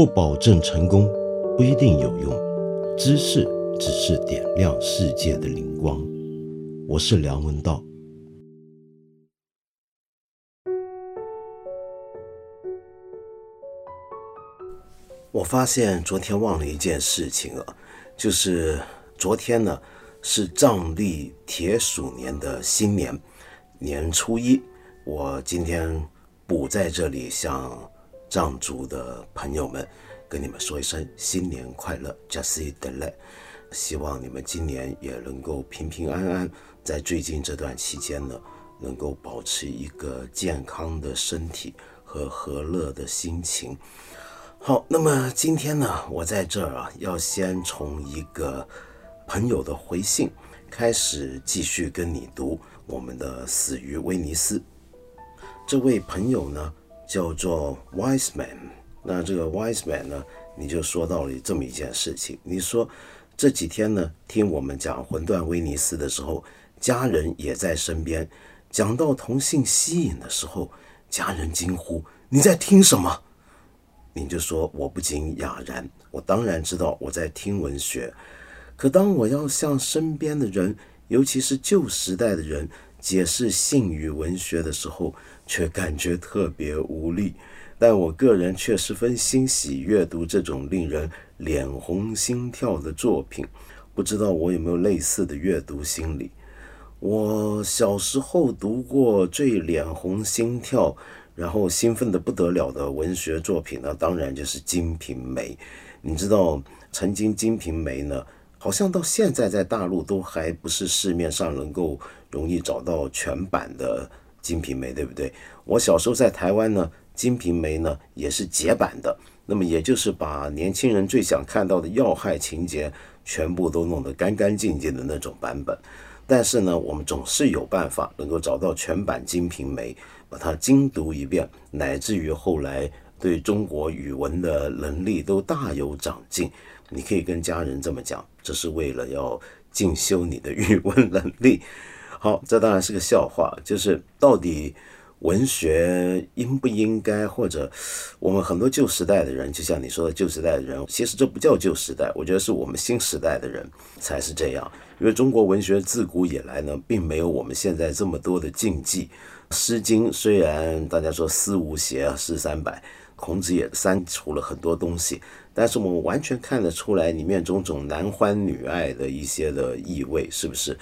不保证成功，不一定有用。知识只是点亮世界的灵光。我是梁文道。我发现昨天忘了一件事情啊，就是昨天呢是藏历铁鼠年的新年，年初一。我今天补在这里向藏族的朋友们跟你们说一声新年快乐 j u s i d e l e 希望你们今年也能够平平安安，在最近这段期间呢，能够保持一个健康的身体和和乐的心情。好，那么今天呢，我在这儿啊，要先从一个朋友的回信开始，继续跟你读我们的《死于威尼斯》。这位朋友呢，叫做 Wiseman。那这个 Wiseman 呢，你就说到了这么一件事情。你说这几天呢，听我们讲《魂断威尼斯》的时候，家人也在身边。讲到同性吸引的时候，家人惊呼：“你在听什么？”你就说我不禁哑然，我当然知道我在听文学，可当我要向身边的人，尤其是旧时代的人解释性与文学的时候，却感觉特别无力。但我个人却十分欣喜阅读这种令人脸红心跳的作品。不知道我有没有类似的阅读心理？我小时候读过最脸红心跳。然后兴奋的不得了的文学作品呢，当然就是《金瓶梅》。你知道，曾经《金瓶梅》呢，好像到现在在大陆都还不是市面上能够容易找到全版的《金瓶梅》，对不对？我小时候在台湾呢，《金瓶梅》呢也是解版的，那么也就是把年轻人最想看到的要害情节全部都弄得干干净净的那种版本。但是呢，我们总是有办法能够找到全版《金瓶梅》。把它精读一遍，乃至于后来对中国语文的能力都大有长进。你可以跟家人这么讲，这是为了要进修你的语文能力。好，这当然是个笑话，就是到底文学应不应该，或者我们很多旧时代的人，就像你说的旧时代的人，其实这不叫旧时代，我觉得是我们新时代的人才是这样。因为中国文学自古以来呢，并没有我们现在这么多的禁忌。《诗经》虽然大家说思无邪，诗三百，孔子也删除了很多东西，但是我们完全看得出来里面种种男欢女爱的一些的意味，是不是？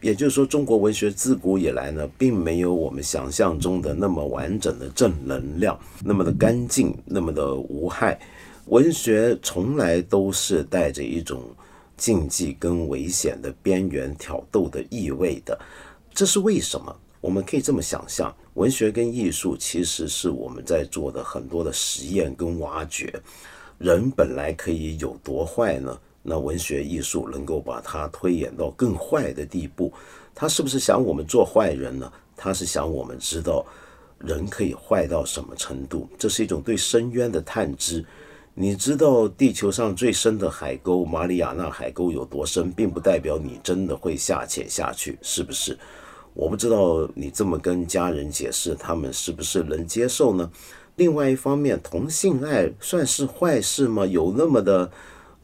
也就是说，中国文学自古以来呢，并没有我们想象中的那么完整的正能量，那么的干净，那么的无害。文学从来都是带着一种禁忌跟危险的边缘挑逗的意味的，这是为什么？我们可以这么想象，文学跟艺术其实是我们在做的很多的实验跟挖掘。人本来可以有多坏呢？那文学艺术能够把它推演到更坏的地步。他是不是想我们做坏人呢？他是想我们知道人可以坏到什么程度。这是一种对深渊的探知。你知道地球上最深的海沟——马里亚纳海沟有多深，并不代表你真的会下潜下去，是不是？我不知道你这么跟家人解释，他们是不是能接受呢？另外一方面，同性爱算是坏事吗？有那么的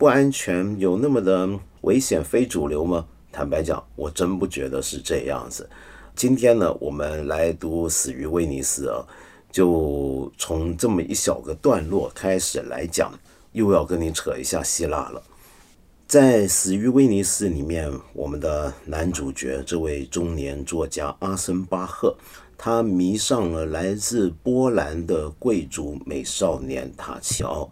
不安全，有那么的危险，非主流吗？坦白讲，我真不觉得是这样子。今天呢，我们来读《死于威尼斯》啊，就从这么一小个段落开始来讲，又要跟你扯一下希腊了。在《死于威尼斯》里面，我们的男主角这位中年作家阿森巴赫，他迷上了来自波兰的贵族美少年塔奇奥。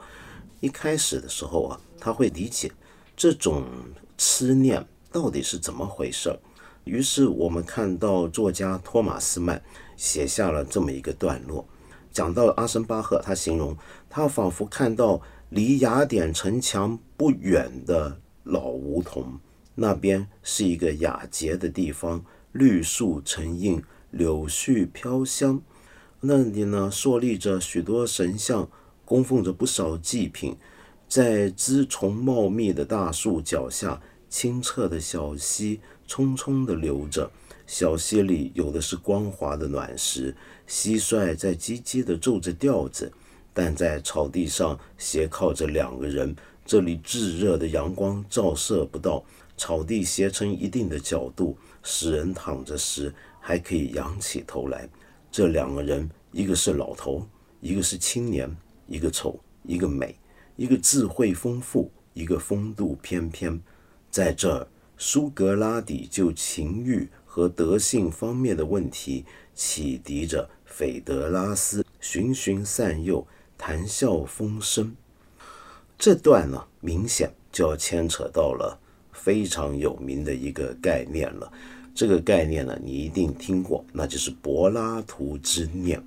一开始的时候啊，他会理解这种痴念到底是怎么回事于是我们看到作家托马斯曼写下了这么一个段落，讲到阿森巴赫，他形容他仿佛看到离雅典城墙不远的。老梧桐那边是一个雅洁的地方，绿树成荫，柳絮飘香。那里呢，矗立着许多神像，供奉着不少祭品。在枝丛茂密的大树脚下，清澈的小溪匆匆地流着。小溪里有的是光滑的卵石，蟋蟀在唧唧地奏着调子。但在草地上斜靠着两个人，这里炙热的阳光照射不到，草地斜成一定的角度，使人躺着时还可以仰起头来。这两个人，一个是老头，一个是青年，一个丑，一个美，一个智慧丰富，一个风度翩翩。在这儿，苏格拉底就情欲和德性方面的问题启迪着斐德拉斯，循循善诱。谈笑风生，这段呢，明显就要牵扯到了非常有名的一个概念了。这个概念呢，你一定听过，那就是柏拉图之念。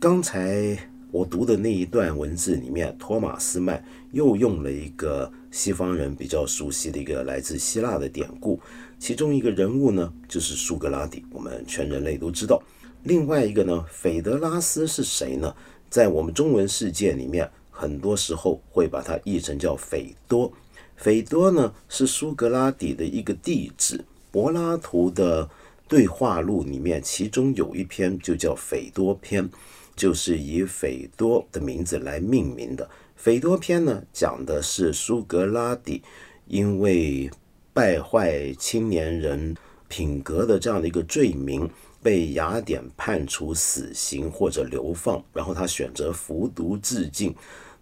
刚才我读的那一段文字里面，托马斯曼又用了一个西方人比较熟悉的一个来自希腊的典故，其中一个人物呢，就是苏格拉底，我们全人类都知道。另外一个呢，斐德拉斯是谁呢？在我们中文世界里面，很多时候会把它译成叫斐多。斐多呢是苏格拉底的一个弟子。柏拉图的对话录里面，其中有一篇就叫《斐多篇》，就是以斐多的名字来命名的。《斐多篇》呢讲的是苏格拉底因为败坏青年人品格的这样的一个罪名。被雅典判处死刑或者流放，然后他选择服毒自尽。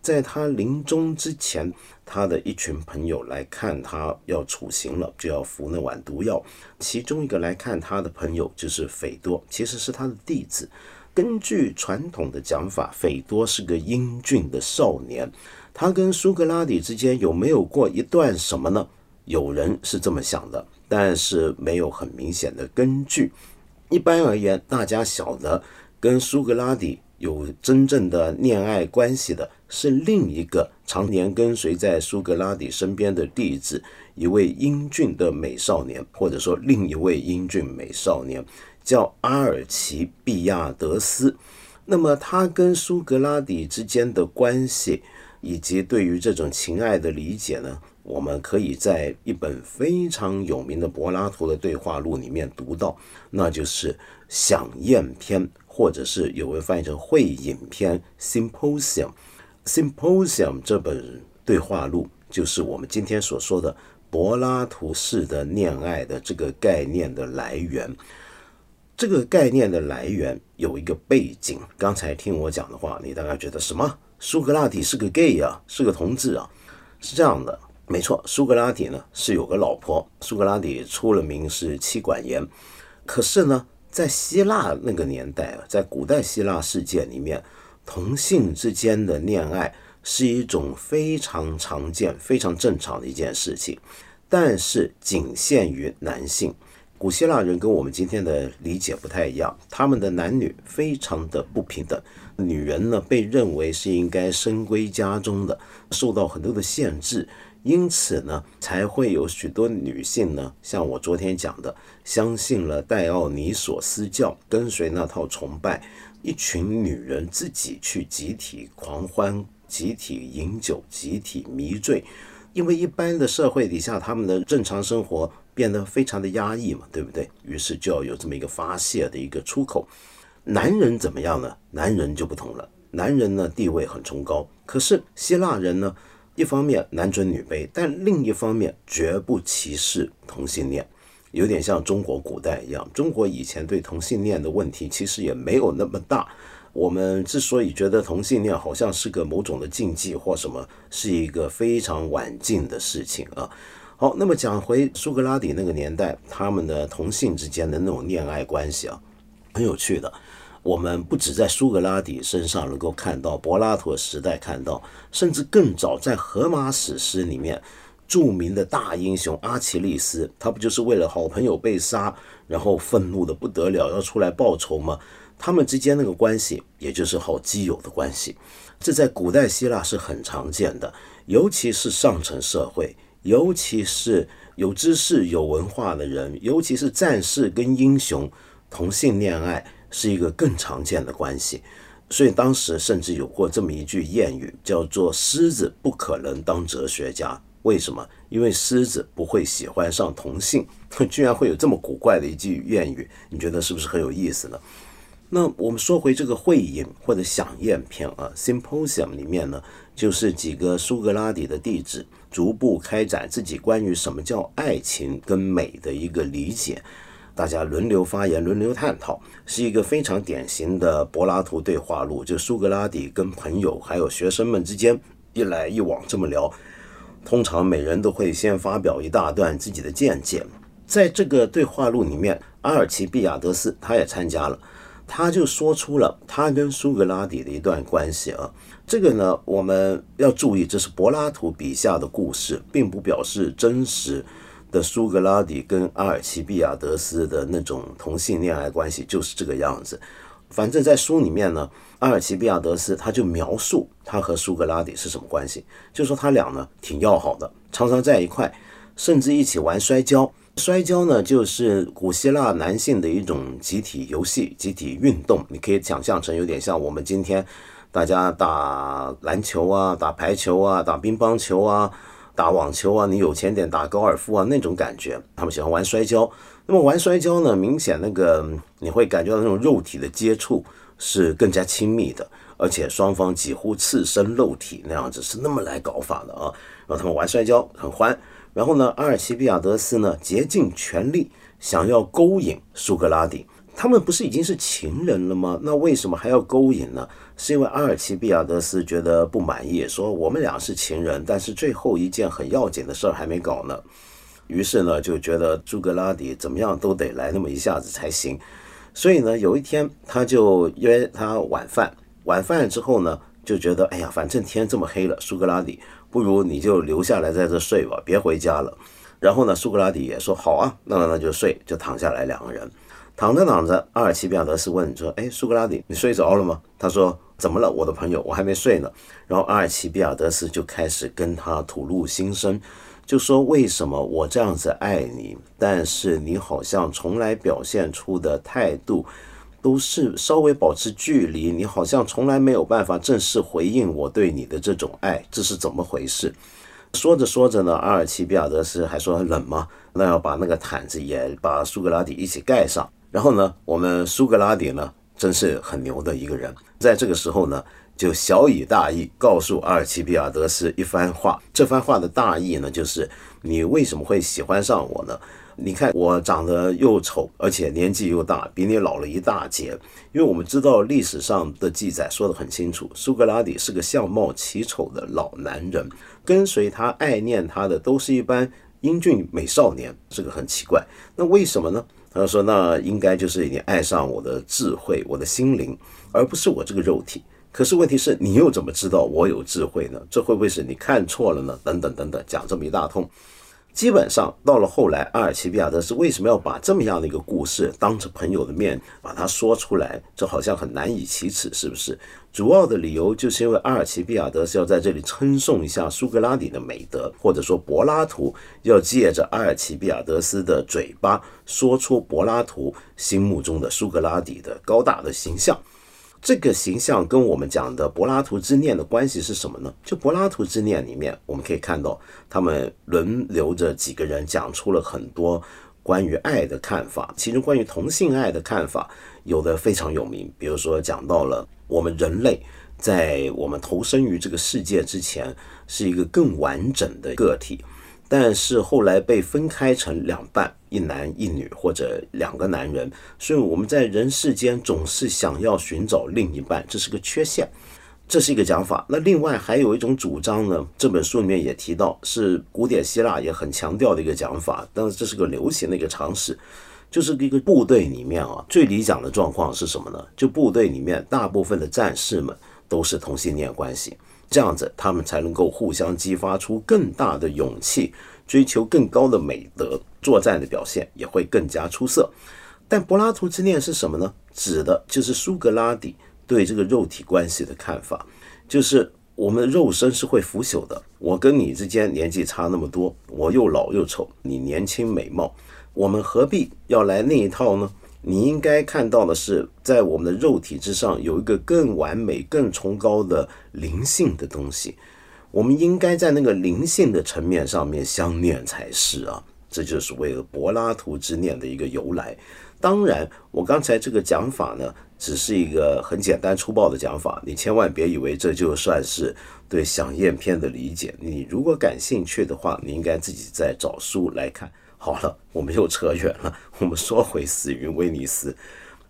在他临终之前，他的一群朋友来看他要处刑了，就要服那碗毒药。其中一个来看他的朋友就是斐多，其实是他的弟子。根据传统的讲法，斐多是个英俊的少年。他跟苏格拉底之间有没有过一段什么呢？有人是这么想的，但是没有很明显的根据。一般而言，大家晓得跟苏格拉底有真正的恋爱关系的是另一个常年跟随在苏格拉底身边的弟子，一位英俊的美少年，或者说另一位英俊美少年，叫阿尔奇毕亚德斯。那么他跟苏格拉底之间的关系，以及对于这种情爱的理解呢？我们可以在一本非常有名的柏拉图的对话录里面读到，那就是《享宴篇》，或者是有人翻译成《会饮篇》（Symposium）。Symposium 这本对话录就是我们今天所说的柏拉图式的恋爱的这个概念的来源。这个概念的来源有一个背景，刚才听我讲的话，你大概觉得什么？苏格拉底是个 gay 啊，是个同志啊？是这样的。没错，苏格拉底呢是有个老婆。苏格拉底出了名是妻管严，可是呢，在希腊那个年代啊，在古代希腊世界里面，同性之间的恋爱是一种非常常见、非常正常的一件事情，但是仅限于男性。古希腊人跟我们今天的理解不太一样，他们的男女非常的不平等。女人呢，被认为是应该深闺家中的，受到很多的限制。因此呢，才会有许多女性呢，像我昨天讲的，相信了戴奥尼索斯教，跟随那套崇拜，一群女人自己去集体狂欢、集体饮酒、集体迷醉，因为一般的社会底下，他们的正常生活变得非常的压抑嘛，对不对？于是就要有这么一个发泄的一个出口。男人怎么样呢？男人就不同了，男人呢地位很崇高，可是希腊人呢？一方面男尊女卑，但另一方面绝不歧视同性恋，有点像中国古代一样。中国以前对同性恋的问题其实也没有那么大。我们之所以觉得同性恋好像是个某种的禁忌或什么，是一个非常晚近的事情啊。好，那么讲回苏格拉底那个年代，他们的同性之间的那种恋爱关系啊，很有趣的。我们不止在苏格拉底身上能够看到，柏拉图时代看到，甚至更早在荷马史诗里面，著名的大英雄阿奇利斯，他不就是为了好朋友被杀，然后愤怒的不得了，要出来报仇吗？他们之间那个关系，也就是好基友的关系，这在古代希腊是很常见的，尤其是上层社会，尤其是有知识、有文化的人，尤其是战士跟英雄，同性恋爱。是一个更常见的关系，所以当时甚至有过这么一句谚语，叫做“狮子不可能当哲学家”。为什么？因为狮子不会喜欢上同性，居然会有这么古怪的一句谚语，你觉得是不是很有意思呢？那我们说回这个会饮或者飨宴篇啊，Symposium 里面呢，就是几个苏格拉底的弟子逐步开展自己关于什么叫爱情跟美的一个理解，大家轮流发言，轮流探讨，是一个非常典型的柏拉图对话录，就苏格拉底跟朋友还有学生们之间一来一往这么聊，通常每人都会先发表一大段自己的见解，在这个对话录里面，阿尔奇毕亚德斯他也参加了。他就说出了他跟苏格拉底的一段关系啊，这个呢我们要注意，这是柏拉图笔下的故事，并不表示真实的苏格拉底跟阿尔奇比亚德斯的那种同性恋爱关系就是这个样子。反正，在书里面呢，阿尔奇比亚德斯他就描述他和苏格拉底是什么关系，就说他俩呢挺要好的，常常在一块，甚至一起玩摔跤。摔跤呢，就是古希腊男性的一种集体游戏、集体运动。你可以想象成有点像我们今天大家打篮球啊、打排球啊、打乒乓球啊、打网球啊，你有钱点打高尔夫啊那种感觉。他们喜欢玩摔跤。那么玩摔跤呢，明显那个你会感觉到那种肉体的接触是更加亲密的，而且双方几乎赤身露体那样子，是那么来搞法的啊。然后他们玩摔跤很欢。然后呢，阿尔奇比亚德斯呢竭尽全力想要勾引苏格拉底，他们不是已经是情人了吗？那为什么还要勾引呢？是因为阿尔奇比亚德斯觉得不满意，说我们俩是情人，但是最后一件很要紧的事儿还没搞呢。于是呢，就觉得苏格拉底怎么样都得来那么一下子才行。所以呢，有一天他就约他晚饭，晚饭之后呢，就觉得哎呀，反正天这么黑了，苏格拉底。不如你就留下来在这睡吧，别回家了。然后呢，苏格拉底也说好啊，那那那就睡，就躺下来，两个人躺着躺着，阿尔奇比亚德斯问说：“哎，苏格拉底，你睡着了吗？”他说：“怎么了，我的朋友，我还没睡呢。”然后阿尔奇比亚德斯就开始跟他吐露心声，就说：“为什么我这样子爱你，但是你好像从来表现出的态度。”都是稍微保持距离，你好像从来没有办法正式回应我对你的这种爱，这是怎么回事？说着说着呢，阿尔奇比亚德斯还说冷吗？那要把那个毯子也把苏格拉底一起盖上。然后呢，我们苏格拉底呢，真是很牛的一个人，在这个时候呢，就小以大义告诉阿尔奇比亚德斯一番话。这番话的大意呢，就是你为什么会喜欢上我呢？你看我长得又丑，而且年纪又大，比你老了一大截。因为我们知道历史上的记载说得很清楚，苏格拉底是个相貌奇丑的老男人，跟随他爱念他的都是一般英俊美少年，这个很奇怪。那为什么呢？他说：“那应该就是你爱上我的智慧，我的心灵，而不是我这个肉体。可是问题是，你又怎么知道我有智慧呢？这会不会是你看错了呢？等等等等，讲这么一大通。”基本上到了后来，阿尔奇比亚德斯为什么要把这么样的一个故事当着朋友的面把它说出来？这好像很难以启齿，是不是？主要的理由就是因为阿尔奇比亚德斯要在这里称颂一下苏格拉底的美德，或者说柏拉图要借着阿尔奇比亚德斯的嘴巴说出柏拉图心目中的苏格拉底的高大的形象。这个形象跟我们讲的柏拉图之念的关系是什么呢？就柏拉图之念里面，我们可以看到他们轮流着几个人讲出了很多关于爱的看法，其中关于同性爱的看法有的非常有名，比如说讲到了我们人类在我们投身于这个世界之前是一个更完整的个体。但是后来被分开成两半，一男一女或者两个男人，所以我们在人世间总是想要寻找另一半，这是个缺陷，这是一个讲法。那另外还有一种主张呢，这本书里面也提到，是古典希腊也很强调的一个讲法，但是这是个流行的一个常识，就是一个部队里面啊，最理想的状况是什么呢？就部队里面大部分的战士们都是同性恋关系。这样子，他们才能够互相激发出更大的勇气，追求更高的美德，作战的表现也会更加出色。但柏拉图之恋是什么呢？指的就是苏格拉底对这个肉体关系的看法，就是我们肉身是会腐朽的。我跟你之间年纪差那么多，我又老又丑，你年轻美貌，我们何必要来那一套呢？你应该看到的是，在我们的肉体之上有一个更完美、更崇高的灵性的东西。我们应该在那个灵性的层面上面相念才是啊！这就是为了柏拉图之念的一个由来。当然，我刚才这个讲法呢，只是一个很简单粗暴的讲法，你千万别以为这就算是对想艳片的理解。你如果感兴趣的话，你应该自己再找书来看。好了，我们又扯远了，我们说回《死于威尼斯》。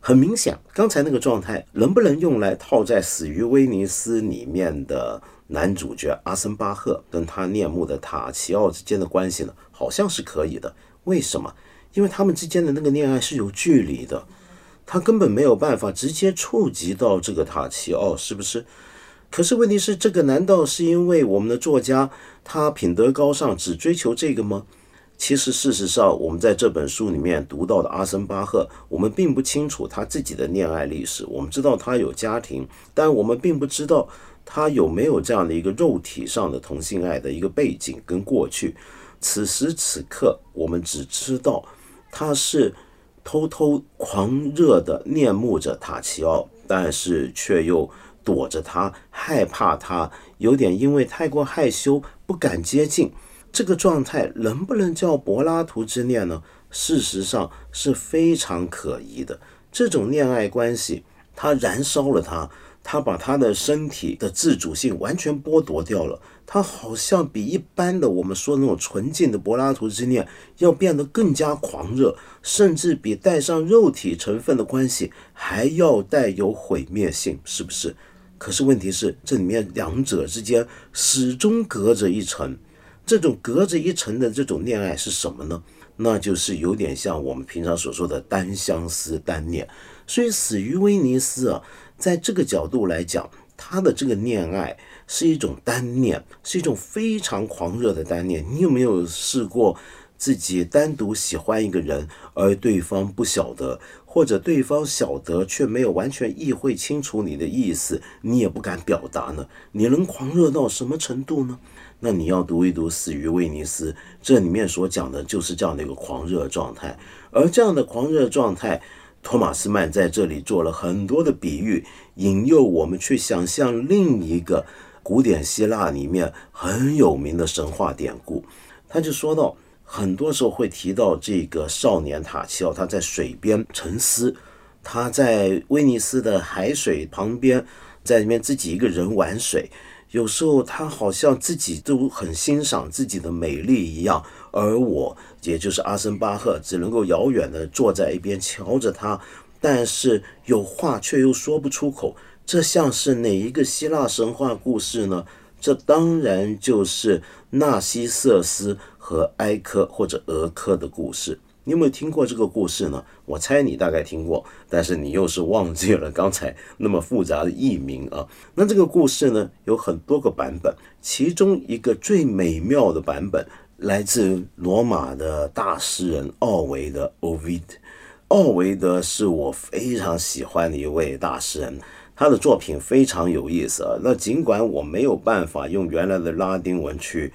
很明显，刚才那个状态能不能用来套在《死于威尼斯》里面的男主角阿森巴赫跟他恋慕的塔奇奥之间的关系呢？好像是可以的。为什么？因为他们之间的那个恋爱是有距离的，他根本没有办法直接触及到这个塔奇奥，是不是？可是问题是，这个难道是因为我们的作家他品德高尚，只追求这个吗？其实，事实上，我们在这本书里面读到的阿森巴赫，我们并不清楚他自己的恋爱历史。我们知道他有家庭，但我们并不知道他有没有这样的一个肉体上的同性爱的一个背景跟过去。此时此刻，我们只知道他是偷偷狂热的恋慕着塔奇奥，但是却又躲着他，害怕他，有点因为太过害羞不敢接近。这个状态能不能叫柏拉图之恋呢？事实上是非常可疑的。这种恋爱关系，它燃烧了他，他把他的身体的自主性完全剥夺掉了。他好像比一般的我们说那种纯净的柏拉图之恋要变得更加狂热，甚至比带上肉体成分的关系还要带有毁灭性，是不是？可是问题是，这里面两者之间始终隔着一层。这种隔着一层的这种恋爱是什么呢？那就是有点像我们平常所说的单相思、单恋。所以死于威尼斯啊，在这个角度来讲，他的这个恋爱是一种单恋，是一种非常狂热的单恋。你有没有试过自己单独喜欢一个人，而对方不晓得，或者对方晓得却没有完全意会清楚你的意思，你也不敢表达呢？你能狂热到什么程度呢？那你要读一读《死于威尼斯》，这里面所讲的就是这样的一个狂热状态。而这样的狂热状态，托马斯曼在这里做了很多的比喻，引诱我们去想象另一个古典希腊里面很有名的神话典故。他就说到，很多时候会提到这个少年塔奇奥，他在水边沉思，他在威尼斯的海水旁边，在里面自己一个人玩水。有时候他好像自己都很欣赏自己的美丽一样，而我也就是阿森巴赫，只能够遥远的坐在一边瞧着他，但是有话却又说不出口。这像是哪一个希腊神话故事呢？这当然就是纳西瑟斯和埃科或者俄科的故事。你有没有听过这个故事呢？我猜你大概听过，但是你又是忘记了刚才那么复杂的译名啊。那这个故事呢，有很多个版本，其中一个最美妙的版本来自罗马的大诗人奥维德 （Ovid）。奥维德是我非常喜欢的一位大诗人，他的作品非常有意思啊。那尽管我没有办法用原来的拉丁文去。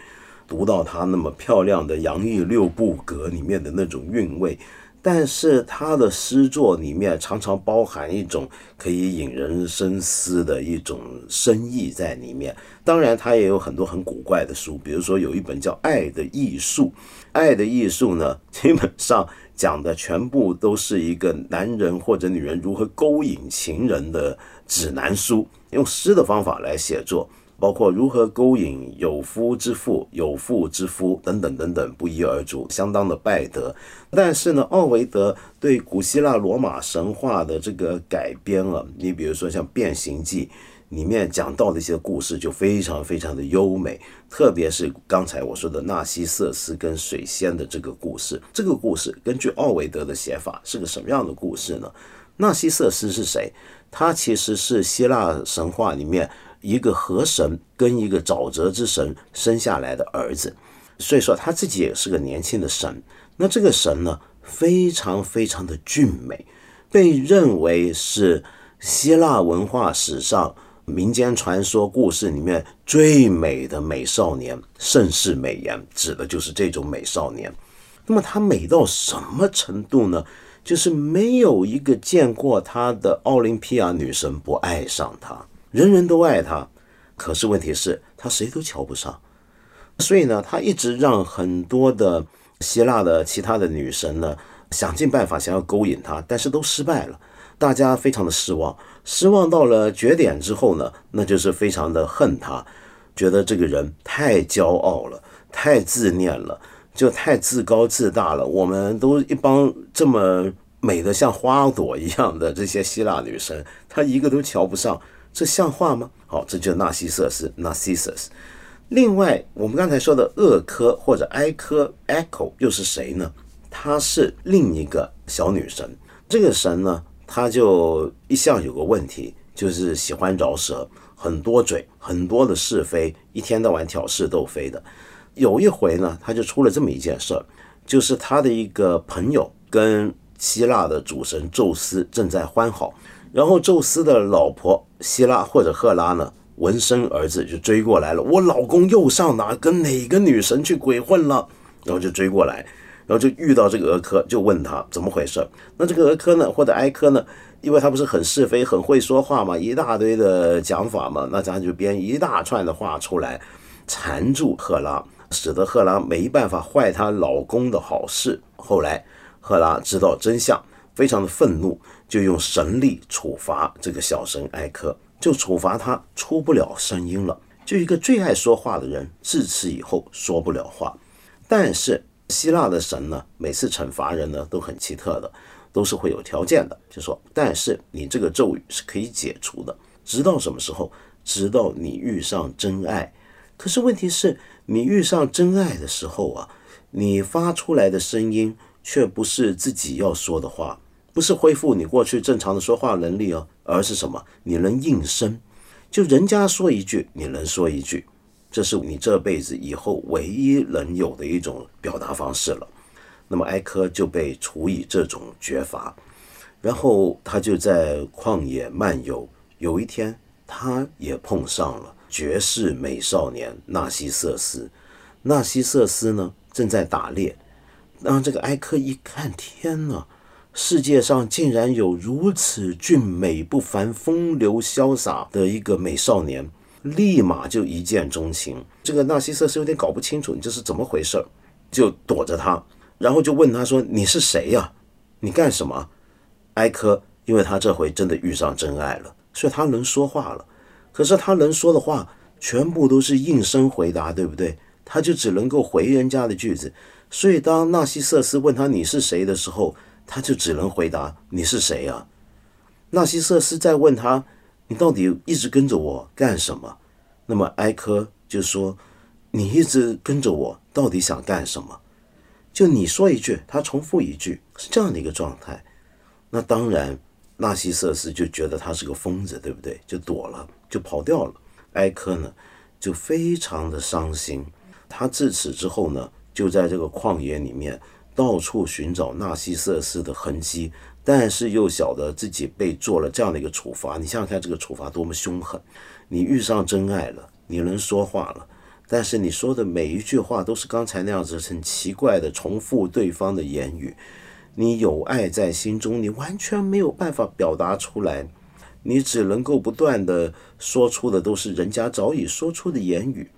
读到他那么漂亮的洋溢六部格里面的那种韵味，但是他的诗作里面常常包含一种可以引人深思的一种深意在里面。当然，他也有很多很古怪的书，比如说有一本叫《爱的艺术》，《爱的艺术》呢，基本上讲的全部都是一个男人或者女人如何勾引情人的指南书，用诗的方法来写作。包括如何勾引有夫之妇、有妇之夫等等等等，不一而足，相当的败德。但是呢，奥维德对古希腊罗马神话的这个改编了，你比如说像《变形记》里面讲到的一些故事，就非常非常的优美。特别是刚才我说的纳西瑟斯跟水仙的这个故事，这个故事根据奥维德的写法是个什么样的故事呢？纳西瑟斯是谁？他其实是希腊神话里面。一个河神跟一个沼泽之神生下来的儿子，所以说他自己也是个年轻的神。那这个神呢，非常非常的俊美，被认为是希腊文化史上民间传说故事里面最美的美少年，盛世美颜，指的就是这种美少年。那么他美到什么程度呢？就是没有一个见过他的奥林匹亚女神不爱上他。人人都爱他，可是问题是，他谁都瞧不上，所以呢，他一直让很多的希腊的其他的女神呢，想尽办法想要勾引他，但是都失败了。大家非常的失望，失望到了绝点之后呢，那就是非常的恨他，觉得这个人太骄傲了，太自恋了，就太自高自大了。我们都一帮这么美的像花朵一样的这些希腊女神，他一个都瞧不上，这像话吗？好，这就是纳西瑟斯 （Narcissus）。另外，我们刚才说的厄科或者埃科 （Echo） 又是谁呢？她是另一个小女神。这个神呢，她就一向有个问题，就是喜欢饶舌，很多嘴，很多的是非，一天到晚挑事斗非的。有一回呢，他就出了这么一件事儿，就是他的一个朋友跟希腊的主神宙斯正在欢好，然后宙斯的老婆希拉或者赫拉呢。闻声而至，就追过来了。我老公又上哪跟哪个女神去鬼混了？然后就追过来，然后就遇到这个俄科，就问他怎么回事。那这个俄科呢，或者埃科呢，因为他不是很是非、很会说话嘛，一大堆的讲法嘛，那咱就编一大串的话出来，缠住赫拉，使得赫拉没办法坏她老公的好事。后来赫拉知道真相，非常的愤怒，就用神力处罚这个小神埃科。就处罚他出不了声音了。就一个最爱说话的人，自此以后说不了话。但是希腊的神呢，每次惩罚人呢都很奇特的，都是会有条件的。就说，但是你这个咒语是可以解除的，直到什么时候？直到你遇上真爱。可是问题是，你遇上真爱的时候啊，你发出来的声音却不是自己要说的话。不是恢复你过去正常的说话能力哦，而是什么？你能应声，就人家说一句，你能说一句，这是你这辈子以后唯一能有的一种表达方式了。那么埃科就被处以这种绝罚，然后他就在旷野漫游。有一天，他也碰上了绝世美少年纳西瑟斯。纳西瑟斯呢，正在打猎，让这个埃科一看，天哪！世界上竟然有如此俊美不凡、风流潇洒的一个美少年，立马就一见钟情。这个纳西瑟斯有点搞不清楚你这是怎么回事儿就躲着他，然后就问他说：“你是谁呀？你干什么？”埃科，因为他这回真的遇上真爱了，所以他能说话了。可是他能说的话全部都是应声回答，对不对？他就只能够回人家的句子。所以当纳西瑟斯问他你是谁的时候，他就只能回答：“你是谁呀？”纳西瑟斯在问他：“你到底一直跟着我干什么？”那么埃科就说：“你一直跟着我，到底想干什么？”就你说一句，他重复一句，是这样的一个状态。那当然，纳西瑟斯就觉得他是个疯子，对不对？就躲了，就跑掉了。埃科呢，就非常的伤心。他自此之后呢，就在这个旷野里面。到处寻找纳西瑟斯的痕迹，但是又晓得自己被做了这样的一个处罚。你想想看，这个处罚多么凶狠！你遇上真爱了，你能说话了，但是你说的每一句话都是刚才那样子很奇怪的重复对方的言语。你有爱在心中，你完全没有办法表达出来，你只能够不断的说出的都是人家早已说出的言语。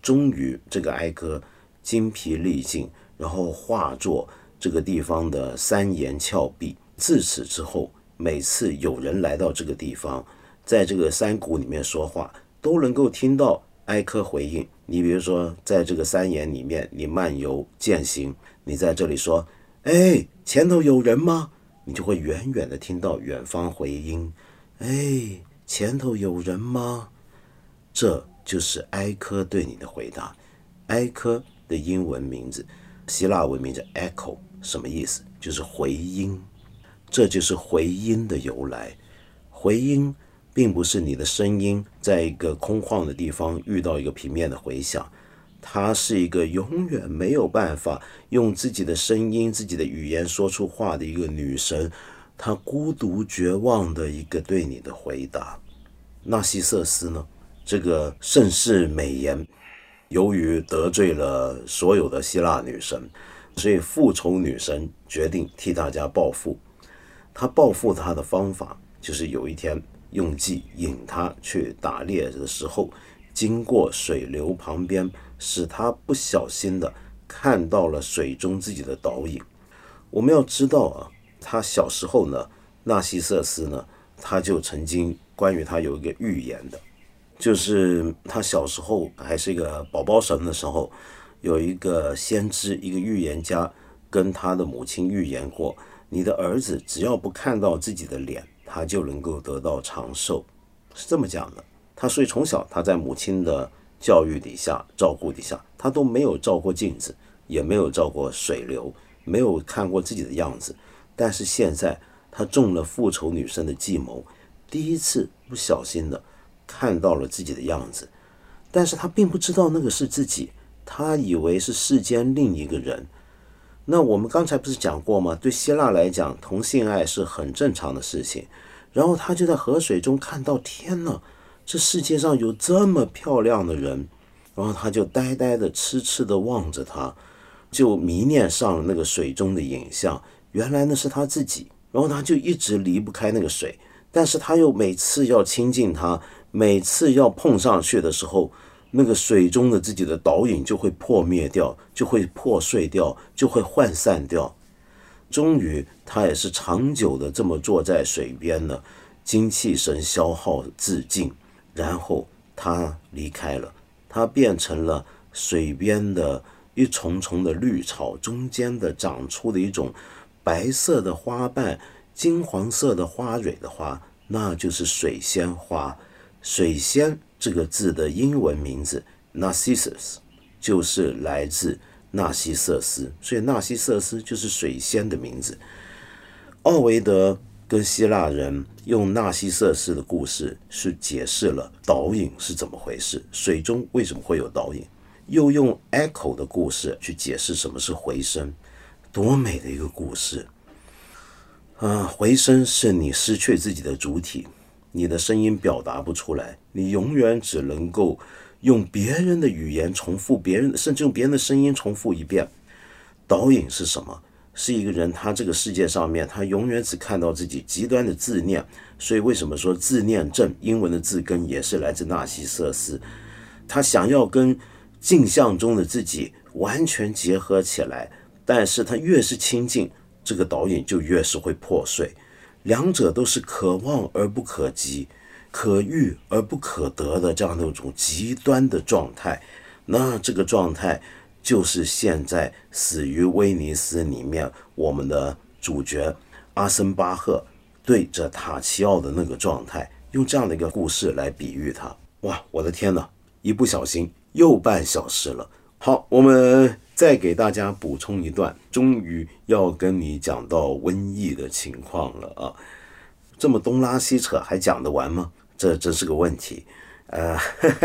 终于，这个哀歌精疲力尽。然后化作这个地方的三岩峭壁。自此之后，每次有人来到这个地方，在这个山谷里面说话，都能够听到埃科回应。你比如说，在这个山岩里面，你漫游践行，你在这里说：“哎，前头有人吗？”你就会远远的听到远方回音：“哎，前头有人吗？”这就是埃科对你的回答。埃科的英文名字。希腊文名叫 echo，什么意思？就是回音。这就是回音的由来。回音并不是你的声音在一个空旷的地方遇到一个平面的回响，它是一个永远没有办法用自己的声音、自己的语言说出话的一个女神，她孤独绝望的一个对你的回答。纳西瑟斯呢？这个盛世美颜。由于得罪了所有的希腊女神，所以复仇女神决定替大家报复。她报复她的方法就是有一天用计引她去打猎的时候，经过水流旁边，使她不小心的看到了水中自己的倒影。我们要知道啊，她小时候呢纳西瑟斯呢，他就曾经关于他有一个预言的，就是他小时候还是一个宝宝神的时候，有一个先知，一个预言家跟他的母亲预言过，你的儿子只要不看到自己的脸，他就能够得到长寿，是这么讲的。他所以从小他在母亲的教育底下、照顾底下，他都没有照过镜子，也没有照过水流，没有看过自己的样子。但是现在他中了复仇女神的计谋，第一次不小心的看到了自己的样子，但是他并不知道那个是自己，他以为是世间另一个人。那我们刚才不是讲过吗？对希腊来讲，同性爱是很正常的事情。然后他就在河水中看到，天呐！这世界上有这么漂亮的人，然后他就呆呆的、痴痴的望着他，就迷恋上了那个水中的影像。原来那是他自己，然后他就一直离不开那个水，但是他又每次要亲近他，每次要碰上去的时候，那个水中的自己的倒影就会破灭掉，就会破碎掉，就会涣散掉。终于，他也是长久的这么坐在水边呢，精气神消耗自尽。然后他离开了，他变成了水边的一丛丛的绿草中间的长出的一种白色的花瓣、金黄色的花蕊的花，那就是水仙花。水仙这个字的英文名字 Narcissus 就是来自纳西瑟斯，所以纳西瑟斯就是水仙的名字。奥维德。跟希腊人用纳西瑟斯的故事是解释了导引是怎么回事，水中为什么会有导引，又用 echo 的故事去解释什么是回声，多美的一个故事啊！回声是你失去自己的主体，你的声音表达不出来，你永远只能够用别人的语言重复别人，甚至用别人的声音重复一遍。导引是什么？是一个人，他这个世界上面，他永远只看到自己极端的自恋，所以为什么说自恋症？英文的字根也是来自纳西瑟斯，他想要跟镜像中的自己完全结合起来，但是他越是亲近，这个导引就越是会破碎，两者都是可望而不可及，可遇而不可得的这样的一种极端的状态，那这个状态。就是现在死于威尼斯里面，我们的主角阿森巴赫对着塔奇奥的那个状态，用这样的一个故事来比喻他。哇，我的天哪！一不小心又半小时了。好，我们再给大家补充一段，终于要跟你讲到瘟疫的情况了啊！这么东拉西扯，还讲得完吗？这真是个问题。呃，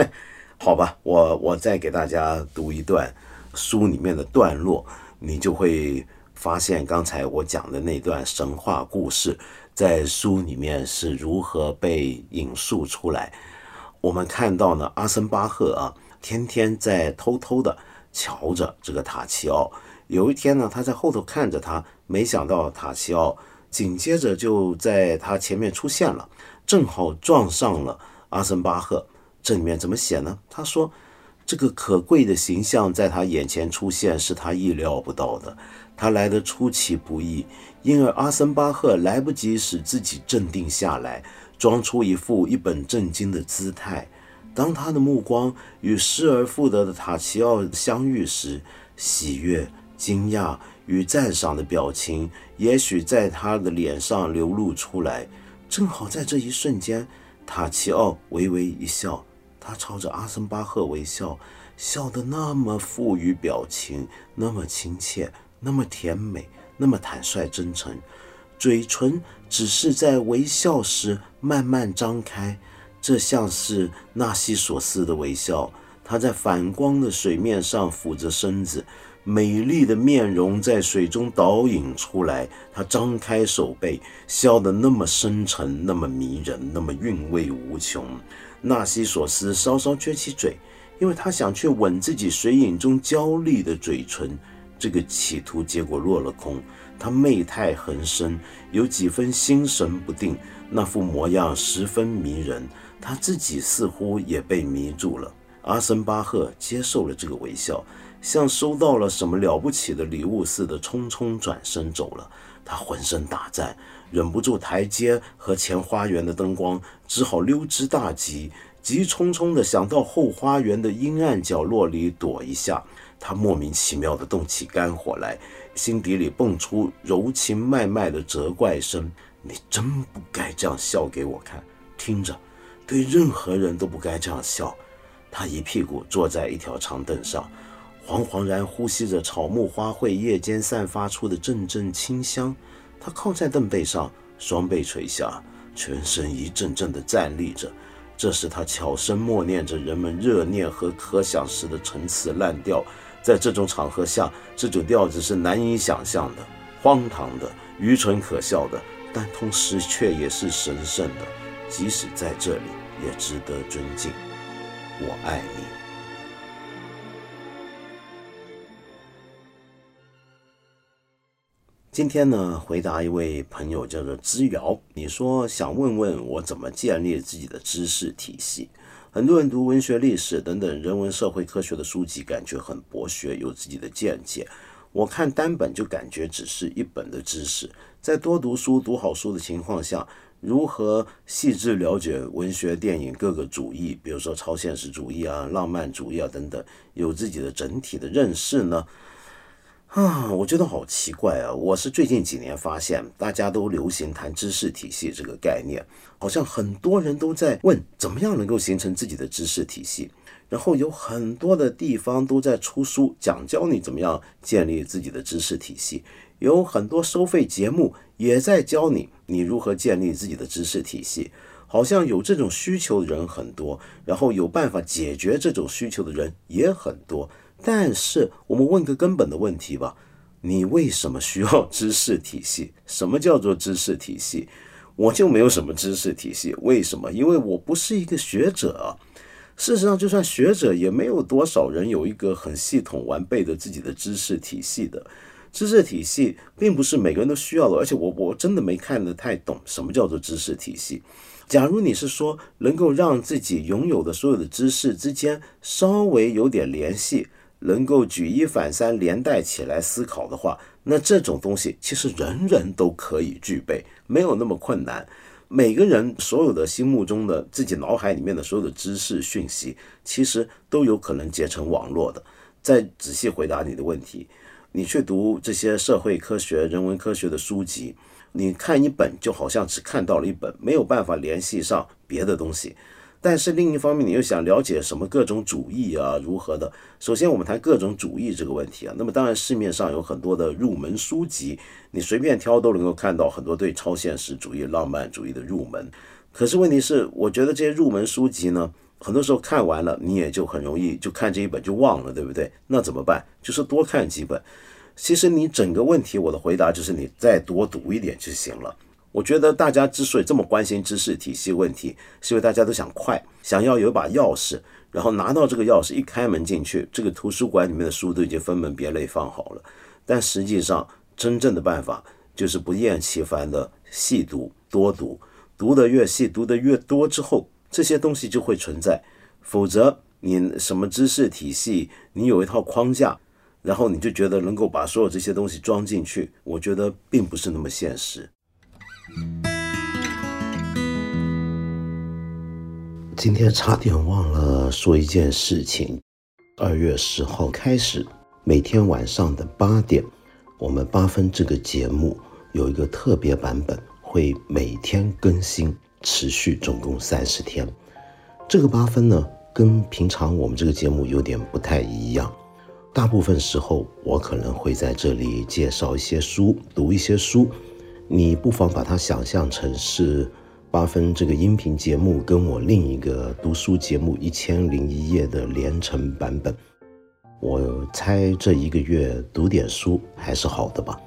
好吧，我我再给大家读一段。书里面的段落，你就会发现刚才我讲的那段神话故事，在书里面是如何被引述出来。我们看到呢，阿森巴赫啊，天天在偷偷的瞧着这个塔奇奥。有一天呢，他在后头看着他，没想到塔奇奥紧接着就在他前面出现了，正好撞上了阿森巴赫。这里面怎么写呢？他说。这个可贵的形象在他眼前出现，是他意料不到的。他来的出其不意，因而阿森巴赫来不及使自己镇定下来，装出一副一本正经的姿态。当他的目光与失而复得的塔奇奥相遇时，喜悦、惊讶与赞赏的表情也许在他的脸上流露出来。正好在这一瞬间，塔奇奥微微一笑。他朝着阿森巴赫微笑，笑得那么富于表情，那么亲切，那么甜美，那么坦率真诚。嘴唇只是在微笑时慢慢张开，这像是纳西索斯的微笑。他在反光的水面上俯着身子，美丽的面容在水中倒影出来。他张开手背，笑得那么深沉，那么迷人，那么韵味无穷。纳西索斯稍稍撅起嘴，因为他想去吻自己水影中娇丽的嘴唇。这个企图结果落了空。他媚态横生，有几分心神不定，那副模样十分迷人。他自己似乎也被迷住了。阿森巴赫接受了这个微笑，像收到了什么了不起的礼物似的，匆匆转身走了。他浑身打颤，忍不住台阶和前花园的灯光，只好溜之大吉，急匆匆地想到后花园的阴暗角落里躲一下。他莫名其妙地动起肝火来，心底里蹦出柔情脉脉的责怪声：“你真不该这样笑给我看，听着，对任何人都不该这样笑。”他一屁股坐在一条长凳上，惶惶然呼吸着草木花卉夜间散发出的阵阵清香。他靠在凳背上，双背垂下，全身一阵阵地颤栗着。这时他悄声默念着人们热念和可想时的陈词滥调。在这种场合下，这种调子是难以想象的、荒唐的、愚蠢可笑的，但同时却也是神圣的。即使在这里，也值得尊敬。我爱你。今天呢，回答一位朋友叫做知瑶，你说想问问我怎么建立自己的知识体系。很多人读文学、历史等等人文社会科学的书籍，感觉很博学，有自己的见解。我看单本就感觉只是一本的知识，在多读书、读好书的情况下。如何细致了解文学、电影各个主义，比如说超现实主义啊、浪漫主义啊等等，有自己的整体的认识呢？啊，我觉得好奇怪啊！我是最近几年发现，大家都流行谈知识体系这个概念，好像很多人都在问怎么样能够形成自己的知识体系，然后有很多的地方都在出书讲教你怎么样建立自己的知识体系。有很多收费节目也在教你你如何建立自己的知识体系，好像有这种需求的人很多，然后有办法解决这种需求的人也很多。但是我们问个根本的问题吧：你为什么需要知识体系？什么叫做知识体系？我就没有什么知识体系，为什么？因为我不是一个学者。事实上，就算学者，也没有多少人有一个很系统完备的自己的知识体系的。知识体系并不是每个人都需要的，而且我我真的没看得太懂什么叫做知识体系。假如你是说能够让自己拥有的所有的知识之间稍微有点联系，能够举一反三连带起来思考的话，那这种东西其实人人都可以具备，没有那么困难。每个人所有的心目中的自己脑海里面的所有的知识讯息，其实都有可能结成网络的。再仔细回答你的问题。你去读这些社会科学、人文科学的书籍，你看一本就好像只看到了一本，没有办法联系上别的东西。但是另一方面，你又想了解什么各种主义啊，如何的？首先，我们谈各种主义这个问题啊。那么，当然市面上有很多的入门书籍，你随便挑都能够看到很多对超现实主义、浪漫主义的入门。可是问题是，我觉得这些入门书籍呢？很多时候看完了，你也就很容易就看这一本就忘了，对不对？那怎么办？就是多看几本。其实你整个问题，我的回答就是你再多读一点就行了。我觉得大家之所以这么关心知识体系问题，是因为大家都想快，想要有把钥匙，然后拿到这个钥匙一开门进去，这个图书馆里面的书都已经分门别类放好了。但实际上，真正的办法就是不厌其烦的细读、多读，读得越细，读得越多之后。这些东西就会存在，否则你什么知识体系，你有一套框架，然后你就觉得能够把所有这些东西装进去，我觉得并不是那么现实。今天差点忘了说一件事情，二月十号开始，每天晚上的八点，我们八分这个节目有一个特别版本，会每天更新。持续总共三十天，这个八分呢，跟平常我们这个节目有点不太一样。大部分时候，我可能会在这里介绍一些书，读一些书。你不妨把它想象成是八分这个音频节目跟我另一个读书节目《一千零一夜》的连成版本。我猜这一个月读点书还是好的吧。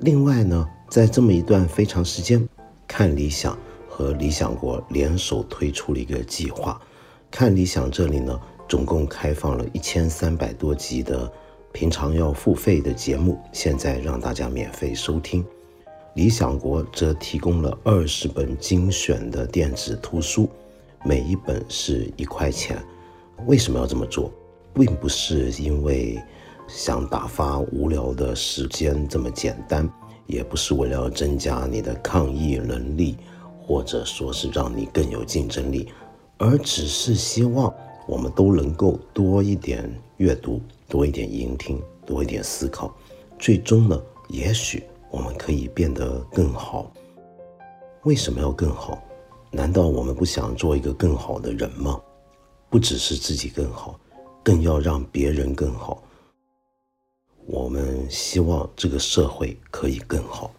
另外呢，在这么一段非常时间，看理想。和理想国联手推出了一个计划，看理想这里呢，总共开放了一千三百多集的平常要付费的节目，现在让大家免费收听。理想国则提供了二十本精选的电子图书，每一本是一块钱。为什么要这么做？并不是因为想打发无聊的时间这么简单。也不是为了增加你的抗疫能力，或者说是让你更有竞争力，而只是希望我们都能够多一点阅读，多一点聆听，多一点思考，最终呢，也许我们可以变得更好。为什么要更好？难道我们不想做一个更好的人吗？不只是自己更好，更要让别人更好。我们希望这个社会可以更好。